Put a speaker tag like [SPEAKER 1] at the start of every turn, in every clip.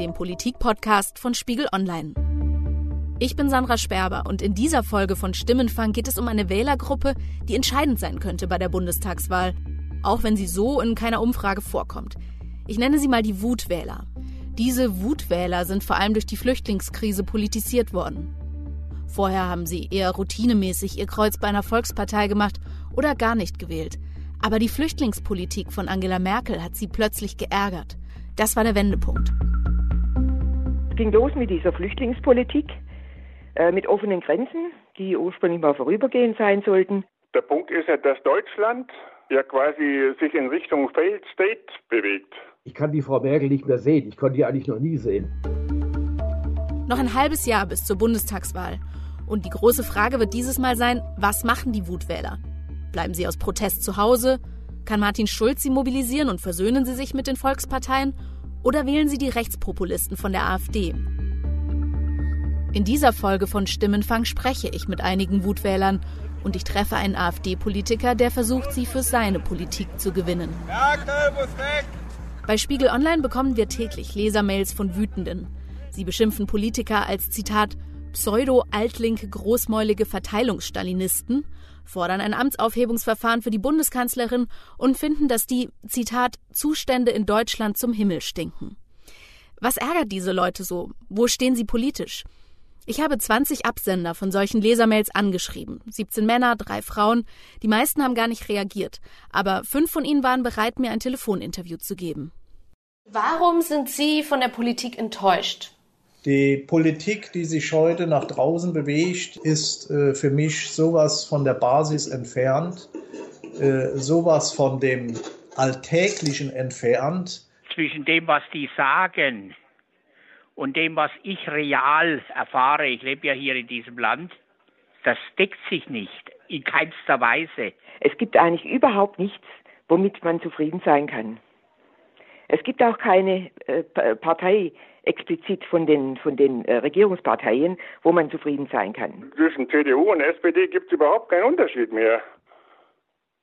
[SPEAKER 1] dem Politik-Podcast von Spiegel Online. Ich bin Sandra Sperber und in dieser Folge von Stimmenfang geht es um eine Wählergruppe, die entscheidend sein könnte bei der Bundestagswahl, auch wenn sie so in keiner Umfrage vorkommt. Ich nenne sie mal die Wutwähler. Diese Wutwähler sind vor allem durch die Flüchtlingskrise politisiert worden. Vorher haben sie eher routinemäßig ihr Kreuz bei einer Volkspartei gemacht oder gar nicht gewählt. Aber die Flüchtlingspolitik von Angela Merkel hat sie plötzlich geärgert. Das war der Wendepunkt.
[SPEAKER 2] Es ging los mit dieser Flüchtlingspolitik. Äh, mit offenen Grenzen, die ursprünglich mal vorübergehend sein sollten.
[SPEAKER 3] Der Punkt ist ja, dass Deutschland ja quasi sich in Richtung Failed State bewegt.
[SPEAKER 4] Ich kann die Frau Merkel nicht mehr sehen. Ich konnte die eigentlich noch nie sehen.
[SPEAKER 1] Noch ein halbes Jahr bis zur Bundestagswahl. Und die große Frage wird dieses Mal sein, was machen die Wutwähler? Bleiben sie aus Protest zu Hause? Kann Martin Schulz sie mobilisieren und versöhnen sie sich mit den Volksparteien? Oder wählen sie die Rechtspopulisten von der AfD? In dieser Folge von Stimmenfang spreche ich mit einigen Wutwählern und ich treffe einen AfD-Politiker, der versucht, sie für seine Politik zu gewinnen. Merkel muss weg! Bei Spiegel Online bekommen wir täglich Lesermails von Wütenden. Sie beschimpfen Politiker als Zitat pseudo-altlinke großmäulige Verteilungsstalinisten, fordern ein Amtsaufhebungsverfahren für die Bundeskanzlerin und finden, dass die Zitat Zustände in Deutschland zum Himmel stinken. Was ärgert diese Leute so? Wo stehen sie politisch? Ich habe 20 Absender von solchen Lesermails angeschrieben. 17 Männer, drei Frauen. Die meisten haben gar nicht reagiert. Aber fünf von ihnen waren bereit, mir ein Telefoninterview zu geben.
[SPEAKER 5] Warum sind Sie von der Politik enttäuscht?
[SPEAKER 6] Die Politik, die sich heute nach draußen bewegt, ist äh, für mich sowas von der Basis entfernt, äh, sowas von dem Alltäglichen entfernt.
[SPEAKER 7] Zwischen dem, was die sagen und dem, was ich real erfahre, ich lebe ja hier in diesem Land, das deckt sich nicht, in keinster Weise.
[SPEAKER 2] Es gibt eigentlich überhaupt nichts, womit man zufrieden sein kann. Es gibt auch keine äh, Partei explizit von den, von den äh, Regierungsparteien, wo man zufrieden sein kann.
[SPEAKER 3] Zwischen CDU und SPD gibt es überhaupt keinen Unterschied mehr.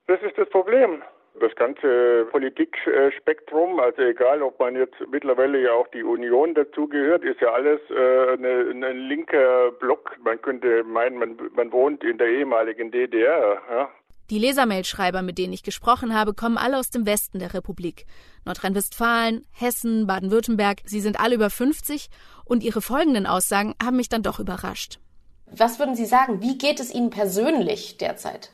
[SPEAKER 3] Das ist das Problem das ganze Politikspektrum, also egal, ob man jetzt mittlerweile ja auch die Union dazugehört, ist ja alles äh, ein linker Block. Man könnte meinen, man, man wohnt in der ehemaligen DDR. Ja.
[SPEAKER 1] Die Lesermailschreiber, mit denen ich gesprochen habe, kommen alle aus dem Westen der Republik. Nordrhein-Westfalen, Hessen, Baden-Württemberg. Sie sind alle über 50 und ihre folgenden Aussagen haben mich dann doch überrascht.
[SPEAKER 5] Was würden Sie sagen? Wie geht es Ihnen persönlich derzeit?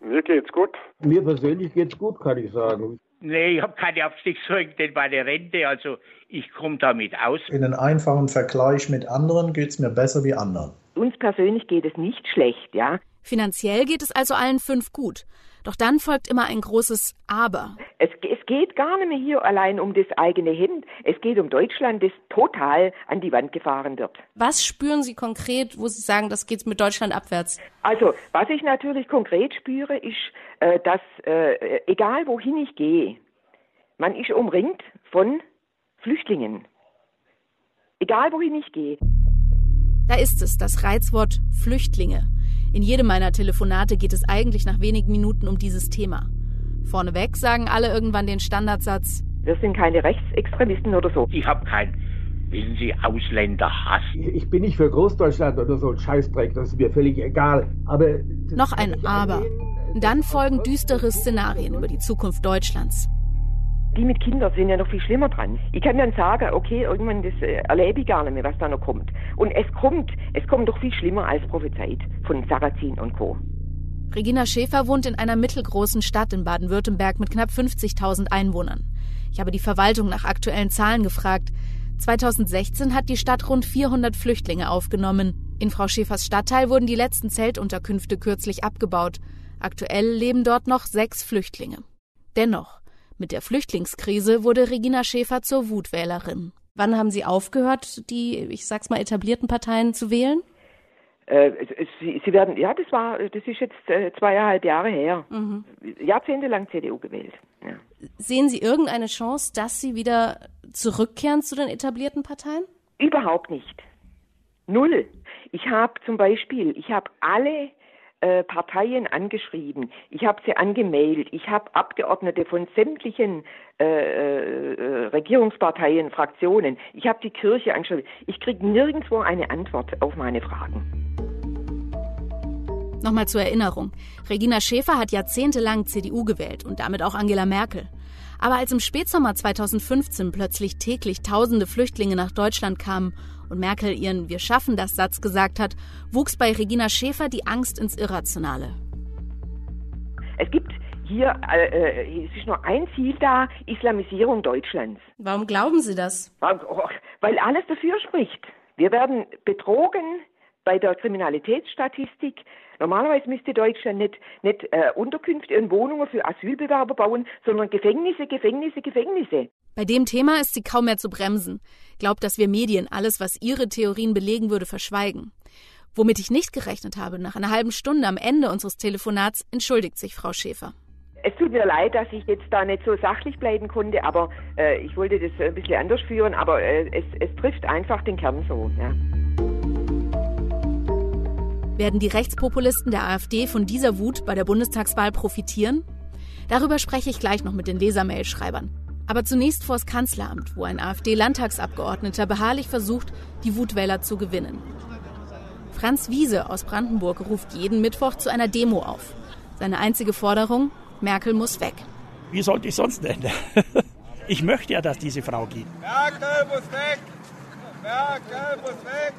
[SPEAKER 3] Mir geht's gut.
[SPEAKER 4] Mir persönlich geht's gut, kann ich sagen.
[SPEAKER 7] Nee, ich habe keine Abstiegssorgen, denn meine Rente, also ich komme damit aus.
[SPEAKER 6] In einem einfachen Vergleich mit anderen geht's mir besser wie anderen.
[SPEAKER 2] Uns persönlich geht es nicht schlecht, ja.
[SPEAKER 1] Finanziell geht es also allen fünf gut. Doch dann folgt immer ein großes Aber.
[SPEAKER 2] Es, es, geht gar nicht mehr hier allein um das eigene Hemd. Es geht um Deutschland, das total an die Wand gefahren wird.
[SPEAKER 5] Was spüren Sie konkret, wo Sie sagen, das geht mit Deutschland abwärts?
[SPEAKER 2] Also, was ich natürlich konkret spüre, ist, äh, dass äh, egal wohin ich gehe, man ist umringt von Flüchtlingen. Egal wohin ich gehe.
[SPEAKER 1] Da ist es, das Reizwort Flüchtlinge. In jedem meiner Telefonate geht es eigentlich nach wenigen Minuten um dieses Thema. Vorneweg sagen alle irgendwann den Standardsatz.
[SPEAKER 2] Wir sind keine Rechtsextremisten oder so.
[SPEAKER 7] Ich habe kein, wissen Sie, Ausländerhass.
[SPEAKER 4] Ich bin nicht für Großdeutschland oder so ein Scheißdreck, das ist mir völlig egal. Aber.
[SPEAKER 1] Noch ein Aber. Dann folgen düstere Szenarien über die Zukunft Deutschlands
[SPEAKER 2] die mit Kindern sind ja noch viel schlimmer dran. Ich kann dann sagen, okay, irgendwann das äh, erlebe ich gar nicht mehr, was da noch kommt. Und es kommt, es kommt doch viel schlimmer als prophezeit von Sarrazin und Co.
[SPEAKER 1] Regina Schäfer wohnt in einer mittelgroßen Stadt in Baden-Württemberg mit knapp 50.000 Einwohnern. Ich habe die Verwaltung nach aktuellen Zahlen gefragt. 2016 hat die Stadt rund 400 Flüchtlinge aufgenommen. In Frau Schäfers Stadtteil wurden die letzten Zeltunterkünfte kürzlich abgebaut. Aktuell leben dort noch sechs Flüchtlinge. Dennoch, Mit der Flüchtlingskrise wurde Regina Schäfer zur Wutwählerin. Wann haben Sie aufgehört, die, ich sag's mal, etablierten Parteien zu wählen?
[SPEAKER 2] Äh, sie, sie, werden, ja, das war, das ist jetzt äh, zweieinhalb Jahre her. Mhm. Jahrzehntelang CDU gewählt. Ja.
[SPEAKER 1] Sehen Sie irgendeine Chance, dass Sie wieder zurückkehren zu den etablierten Parteien?
[SPEAKER 2] Überhaupt nicht. Null. Ich habe zum Beispiel, ich habe alle äh, Parteien angeschrieben, ich habe sie angemeldet, ich habe Abgeordnete von sämtlichen äh, äh, Regierungsparteien, Fraktionen, ich habe die Kirche angeschrieben. Ich kriege nirgendwo eine Antwort auf meine Fragen.
[SPEAKER 1] Nochmal zur Erinnerung. Regina Schäfer hat jahrzehntelang CDU gewählt und damit auch Angela Merkel. Aber als im Spätsommer 2015 plötzlich täglich tausende Flüchtlinge nach Deutschland kamen und Merkel ihren Wir schaffen das Satz gesagt hat, wuchs bei Regina Schäfer die Angst ins Irrationale.
[SPEAKER 2] Es gibt hier, äh, äh es ist nur ein Ziel da, Islamisierung Deutschlands.
[SPEAKER 1] Warum glauben Sie das?
[SPEAKER 2] Weil alles dafür spricht. Wir werden betrogen bei der Kriminalitätsstatistik. Normalerweise müsste Deutschland nicht, nicht äh, Unterkünfte und Wohnungen für Asylbewerber bauen, sondern Gefängnisse, Gefängnisse, Gefängnisse.
[SPEAKER 1] Bei dem Thema ist sie kaum mehr zu bremsen. Glaubt, dass wir Medien alles, was ihre Theorien belegen würde, verschweigen. Womit ich nicht gerechnet habe, nach einer halben Stunde am Ende unseres Telefonats entschuldigt sich Frau Schäfer.
[SPEAKER 2] Es tut mir leid, dass ich jetzt da nicht so sachlich bleiben konnte, aber äh, ich wollte das ein bisschen anders führen, aber äh, es, es trifft einfach den Kern so. Ja.
[SPEAKER 1] Werden die Rechtspopulisten der AfD von dieser Wut bei der Bundestagswahl profitieren? Darüber spreche ich gleich noch mit den Lesermail-Schreibern. Aber zunächst vors Kanzleramt, wo ein AfD-Landtagsabgeordneter beharrlich versucht, die Wutwähler zu gewinnen. Franz Wiese aus Brandenburg ruft jeden Mittwoch zu einer Demo auf. Seine einzige Forderung, Merkel muss weg.
[SPEAKER 8] Wie sollte ich sonst nennen? Ich möchte ja, dass diese Frau geht. Merkel muss weg!
[SPEAKER 1] Merkel muss weg!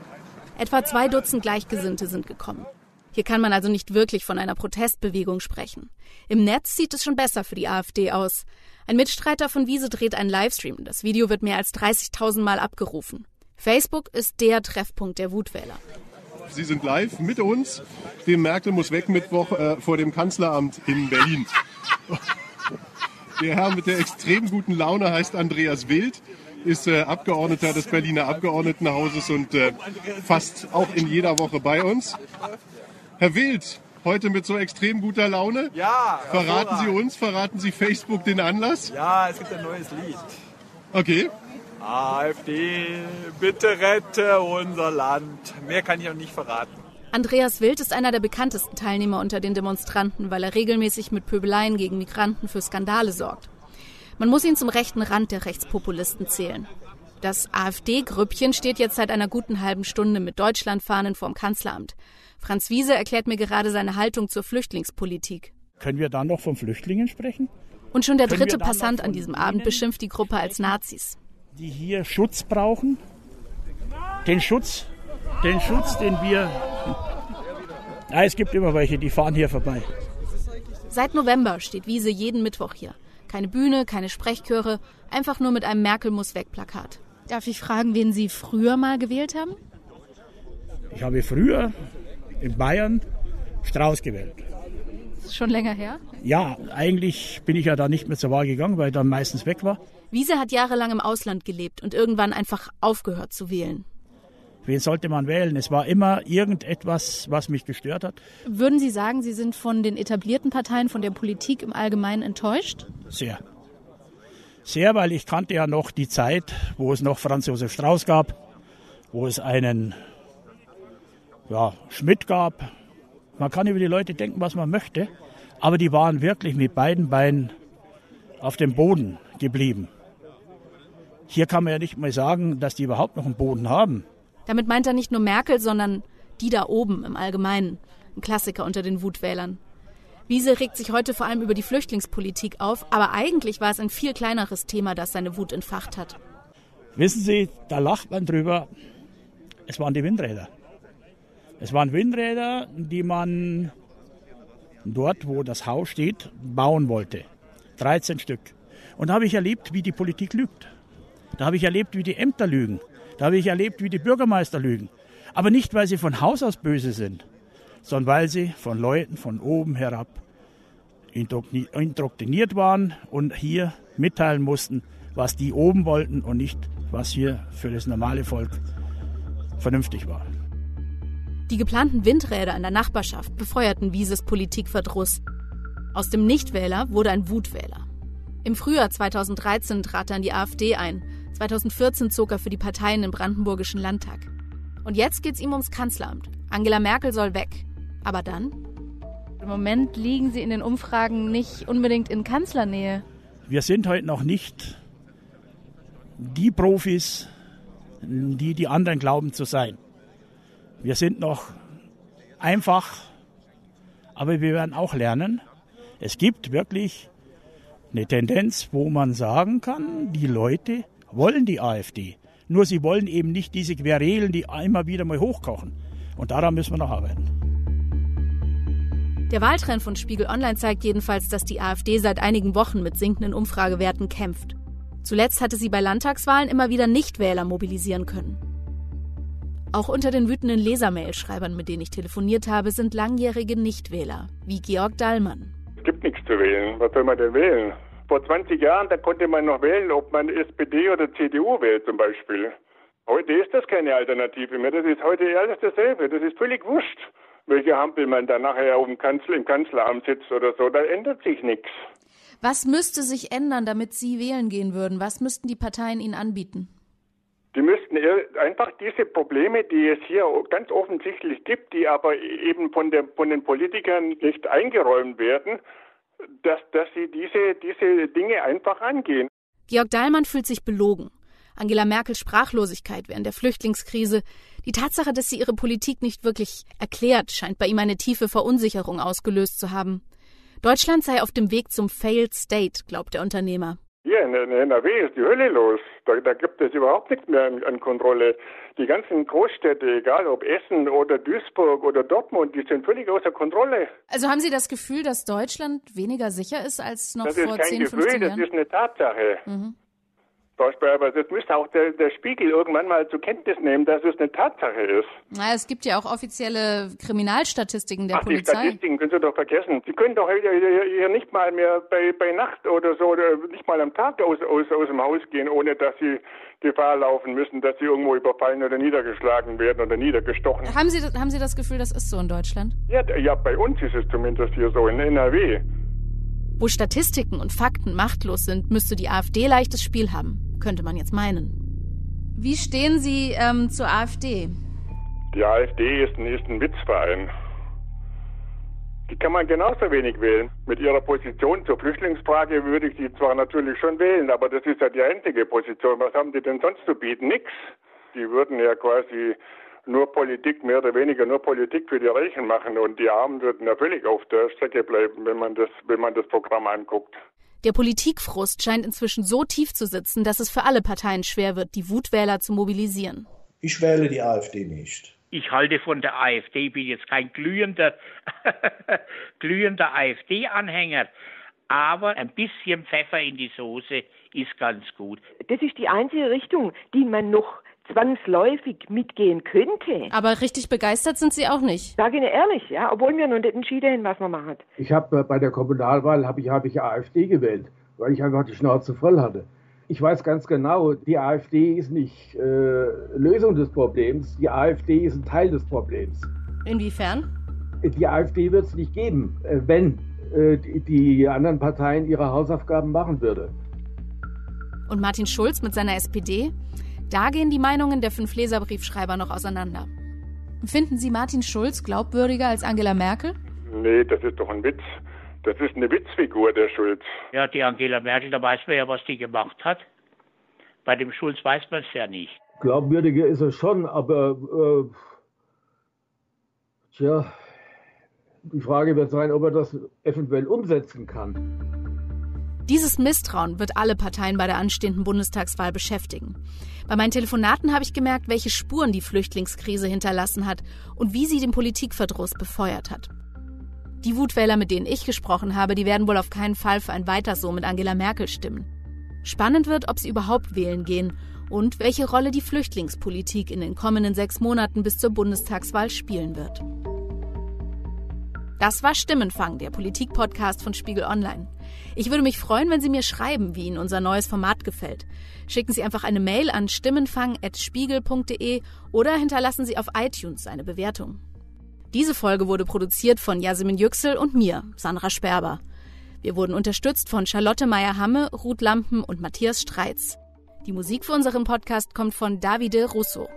[SPEAKER 1] Etwa zwei Dutzend Gleichgesinnte sind gekommen. Hier kann man also nicht wirklich von einer Protestbewegung sprechen. Im Netz sieht es schon besser für die AfD aus. Ein Mitstreiter von Wiese dreht einen Livestream. Das Video wird mehr als 30.000 Mal abgerufen. Facebook ist der Treffpunkt der Wutwähler.
[SPEAKER 9] Sie sind live mit uns, dem Merkel muss weg Mittwoch äh, vor dem Kanzleramt in Berlin. Der Herr mit der extrem guten Laune heißt Andreas Wild ist äh, Abgeordneter des Berliner Abgeordnetenhauses und äh, fast auch in jeder Woche bei uns. Herr Wild, heute mit so extrem guter Laune.
[SPEAKER 10] Ja.
[SPEAKER 9] Verraten Sie uns, verraten Sie Facebook den Anlass?
[SPEAKER 10] Ja, es gibt ein neues Lied.
[SPEAKER 9] Okay.
[SPEAKER 10] AfD, bitte rette unser Land. Mehr kann ich auch nicht verraten.
[SPEAKER 1] Andreas Wild ist einer der bekanntesten Teilnehmer unter den Demonstranten, weil er regelmäßig mit Pöbeleien gegen Migranten für Skandale sorgt. Man muss ihn zum rechten Rand der Rechtspopulisten zählen. Das AfD-Grüppchen steht jetzt seit einer guten halben Stunde mit Deutschlandfahnen vorm Kanzleramt. Franz Wiese erklärt mir gerade seine Haltung zur Flüchtlingspolitik.
[SPEAKER 8] Können wir da noch von Flüchtlingen sprechen?
[SPEAKER 1] Und schon der Können dritte Passant an diesem Abend beschimpft die Gruppe als Nazis.
[SPEAKER 8] Die hier Schutz brauchen. Den Schutz, den Schutz, den wir. Ja, es gibt immer welche, die fahren hier vorbei.
[SPEAKER 1] Seit November steht Wiese jeden Mittwoch hier. Keine Bühne, keine Sprechchöre, einfach nur mit einem Merkel muss weg Plakat. Darf ich fragen, wen Sie früher mal gewählt haben?
[SPEAKER 8] Ich habe früher in Bayern Strauß gewählt.
[SPEAKER 1] ist schon länger her?
[SPEAKER 8] Ja, eigentlich bin ich ja da nicht mehr zur Wahl gegangen, weil ich dann meistens weg war.
[SPEAKER 1] Wiese hat jahrelang im Ausland gelebt und irgendwann einfach aufgehört zu wählen.
[SPEAKER 8] Wen sollte man wählen? Es war immer irgendetwas, was mich gestört hat.
[SPEAKER 1] Würden Sie sagen, Sie sind von den etablierten Parteien, von der Politik im Allgemeinen enttäuscht?
[SPEAKER 8] Sehr. Sehr, weil ich kannte ja noch die Zeit, wo es noch Franz Josef Strauß gab, wo es einen ja, Schmidt gab. Man kann über die Leute denken, was man möchte, aber die waren wirklich mit beiden Beinen auf dem Boden geblieben. Hier kann man ja nicht mal sagen, dass die überhaupt noch einen Boden haben.
[SPEAKER 1] Damit meint er nicht nur Merkel, sondern die da oben im Allgemeinen. Ein Klassiker unter den Wutwählern. Wiese regt sich heute vor allem über die Flüchtlingspolitik auf, aber eigentlich war es ein viel kleineres Thema, das seine Wut entfacht hat.
[SPEAKER 8] Wissen Sie, da lacht man drüber. Es waren die Windräder. Es waren Windräder, die man dort, wo das Haus steht, bauen wollte. 13 Stück. Und da habe ich erlebt, wie die Politik lügt. Da habe ich erlebt, wie die Ämter lügen. Da habe ich erlebt, wie die Bürgermeister lügen. Aber nicht, weil sie von Haus aus böse sind, sondern weil sie von Leuten von oben herab indoktriniert waren und hier mitteilen mussten, was die oben wollten und nicht, was hier für das normale Volk vernünftig war.
[SPEAKER 1] Die geplanten Windräder in der Nachbarschaft befeuerten Wieses Politikverdruss. Aus dem Nichtwähler wurde ein Wutwähler. Im Frühjahr 2013 trat er in die AfD ein. 2014 zog er für die Parteien im Brandenburgischen Landtag. Und jetzt geht es ihm ums Kanzleramt. Angela Merkel soll weg. Aber dann?
[SPEAKER 11] Im Moment liegen sie in den Umfragen nicht unbedingt in Kanzlernähe.
[SPEAKER 8] Wir sind heute noch nicht die Profis, die die anderen glauben zu sein. Wir sind noch einfach, aber wir werden auch lernen. Es gibt wirklich eine Tendenz, wo man sagen kann, die Leute wollen die AfD. Nur sie wollen eben nicht diese Querelen, die immer wieder mal hochkochen. Und daran müssen wir noch arbeiten.
[SPEAKER 1] Der Wahltrend von Spiegel Online zeigt jedenfalls, dass die AfD seit einigen Wochen mit sinkenden Umfragewerten kämpft. Zuletzt hatte sie bei Landtagswahlen immer wieder Nichtwähler mobilisieren können. Auch unter den wütenden Lesermail-Schreibern, mit denen ich telefoniert habe, sind langjährige Nichtwähler, wie Georg Dallmann.
[SPEAKER 3] Es gibt nichts zu wählen. Was soll man denn wählen? Vor 20 Jahren, da konnte man noch wählen, ob man SPD oder CDU wählt zum Beispiel. Heute ist das keine Alternative mehr. Das ist heute alles dasselbe. Das ist völlig wurscht, welche Hampel man da nachher auf dem Kanzler, im Kanzleramt sitzt oder so. Da ändert sich nichts.
[SPEAKER 11] Was müsste sich ändern, damit Sie wählen gehen würden? Was müssten die Parteien Ihnen anbieten?
[SPEAKER 3] Die müssten einfach diese Probleme, die es hier ganz offensichtlich gibt, die aber eben von, der, von den Politikern nicht eingeräumt werden, dass, dass sie diese, diese Dinge einfach angehen.
[SPEAKER 1] Georg Dahlmann fühlt sich belogen. Angela Merkels Sprachlosigkeit während der Flüchtlingskrise, die Tatsache, dass sie ihre Politik nicht wirklich erklärt, scheint bei ihm eine tiefe Verunsicherung ausgelöst zu haben. Deutschland sei auf dem Weg zum Failed State, glaubt der Unternehmer.
[SPEAKER 3] Hier in NRW ist die Hölle los. Da, da gibt es überhaupt nichts mehr an, an, Kontrolle. Die ganzen Großstädte, egal ob Essen oder Duisburg oder Dortmund, die sind völlig außer Kontrolle.
[SPEAKER 11] Also haben Sie das Gefühl, dass Deutschland weniger sicher ist als noch
[SPEAKER 3] das
[SPEAKER 11] vor 10, 15 Jahren?
[SPEAKER 3] Das ist kein Gefühl, das ist eine Tatsache. Mhm. Aber das müsste auch der, der, Spiegel irgendwann mal zur Kenntnis nehmen, dass es eine Tatsache ist.
[SPEAKER 11] Na, es gibt ja auch offizielle Kriminalstatistiken der
[SPEAKER 3] Ach,
[SPEAKER 11] Polizei.
[SPEAKER 3] Die Statistiken können Sie doch vergessen. Sie können doch hier nicht mal mehr bei, bei Nacht oder so, oder nicht mal am Tag aus, aus, aus dem Haus gehen, ohne dass Sie Gefahr laufen müssen, dass Sie irgendwo überfallen oder niedergeschlagen werden oder niedergestochen.
[SPEAKER 11] Haben Sie, haben Sie das Gefühl, das ist so in Deutschland?
[SPEAKER 3] Ja, ja, bei uns ist es zumindest hier so, in NRW.
[SPEAKER 1] Wo Statistiken und Fakten machtlos sind, müsste die AfD leichtes Spiel haben könnte man jetzt meinen.
[SPEAKER 11] Wie stehen Sie ähm, zur AfD?
[SPEAKER 3] Die AfD ist ein, ist ein Witzverein. Die kann man genauso wenig wählen. Mit ihrer Position zur Flüchtlingsfrage würde ich sie zwar natürlich schon wählen, aber das ist ja die einzige Position. Was haben die denn sonst zu bieten? Nix. Die würden ja quasi nur Politik, mehr oder weniger nur Politik für die Reichen machen und die Armen würden ja völlig auf der Strecke bleiben, wenn man das, wenn man das Programm anguckt.
[SPEAKER 1] Der Politikfrust scheint inzwischen so tief zu sitzen, dass es für alle Parteien schwer wird, die Wutwähler zu mobilisieren.
[SPEAKER 6] Ich wähle die AfD nicht.
[SPEAKER 7] Ich halte von der AfD, bin jetzt kein glühender, glühender AfD-Anhänger, aber ein bisschen Pfeffer in die Soße ist ganz gut.
[SPEAKER 2] Das ist die einzige Richtung, die man noch zwangsläufig mitgehen könnte.
[SPEAKER 11] Aber richtig begeistert sind Sie auch nicht.
[SPEAKER 2] Sage Ihnen ehrlich, ja, obwohl wir noch nicht entschieden haben, was man macht.
[SPEAKER 4] Ich habe äh, bei der Kommunalwahl habe ich, hab ich AfD gewählt, weil ich einfach die Schnauze voll hatte. Ich weiß ganz genau, die AfD ist nicht äh, Lösung des Problems, die AfD ist ein Teil des Problems.
[SPEAKER 11] Inwiefern?
[SPEAKER 4] Die AfD wird es nicht geben, äh, wenn äh, die, die anderen Parteien ihre Hausaufgaben machen würden.
[SPEAKER 1] Und Martin Schulz mit seiner SPD? Da gehen die Meinungen der fünf Leserbriefschreiber noch auseinander. Finden Sie Martin Schulz glaubwürdiger als Angela Merkel?
[SPEAKER 3] Nee, das ist doch ein Witz. Das ist eine Witzfigur, der Schulz.
[SPEAKER 7] Ja, die Angela Merkel, da weiß man ja, was die gemacht hat. Bei dem Schulz weiß man es ja nicht.
[SPEAKER 4] Glaubwürdiger ist er schon, aber äh, tja, die Frage wird sein, ob er das eventuell umsetzen kann.
[SPEAKER 1] Dieses Misstrauen wird alle Parteien bei der anstehenden Bundestagswahl beschäftigen. Bei meinen Telefonaten habe ich gemerkt, welche Spuren die Flüchtlingskrise hinterlassen hat und wie sie den Politikverdruss befeuert hat. Die Wutwähler, mit denen ich gesprochen habe, die werden wohl auf keinen Fall für ein Weiter so mit Angela Merkel stimmen. Spannend wird, ob sie überhaupt wählen gehen und welche Rolle die Flüchtlingspolitik in den kommenden sechs Monaten bis zur Bundestagswahl spielen wird. Das war Stimmenfang, der Politik-Podcast von Spiegel Online. Ich würde mich freuen, wenn Sie mir schreiben, wie Ihnen unser neues Format gefällt. Schicken Sie einfach eine Mail an stimmenfang.spiegel.de oder hinterlassen Sie auf iTunes eine Bewertung. Diese Folge wurde produziert von Jasmin Yüksel und mir, Sandra Sperber. Wir wurden unterstützt von Charlotte Meyer-Hamme, Ruth Lampen und Matthias Streitz. Die Musik für unseren Podcast kommt von Davide Russo.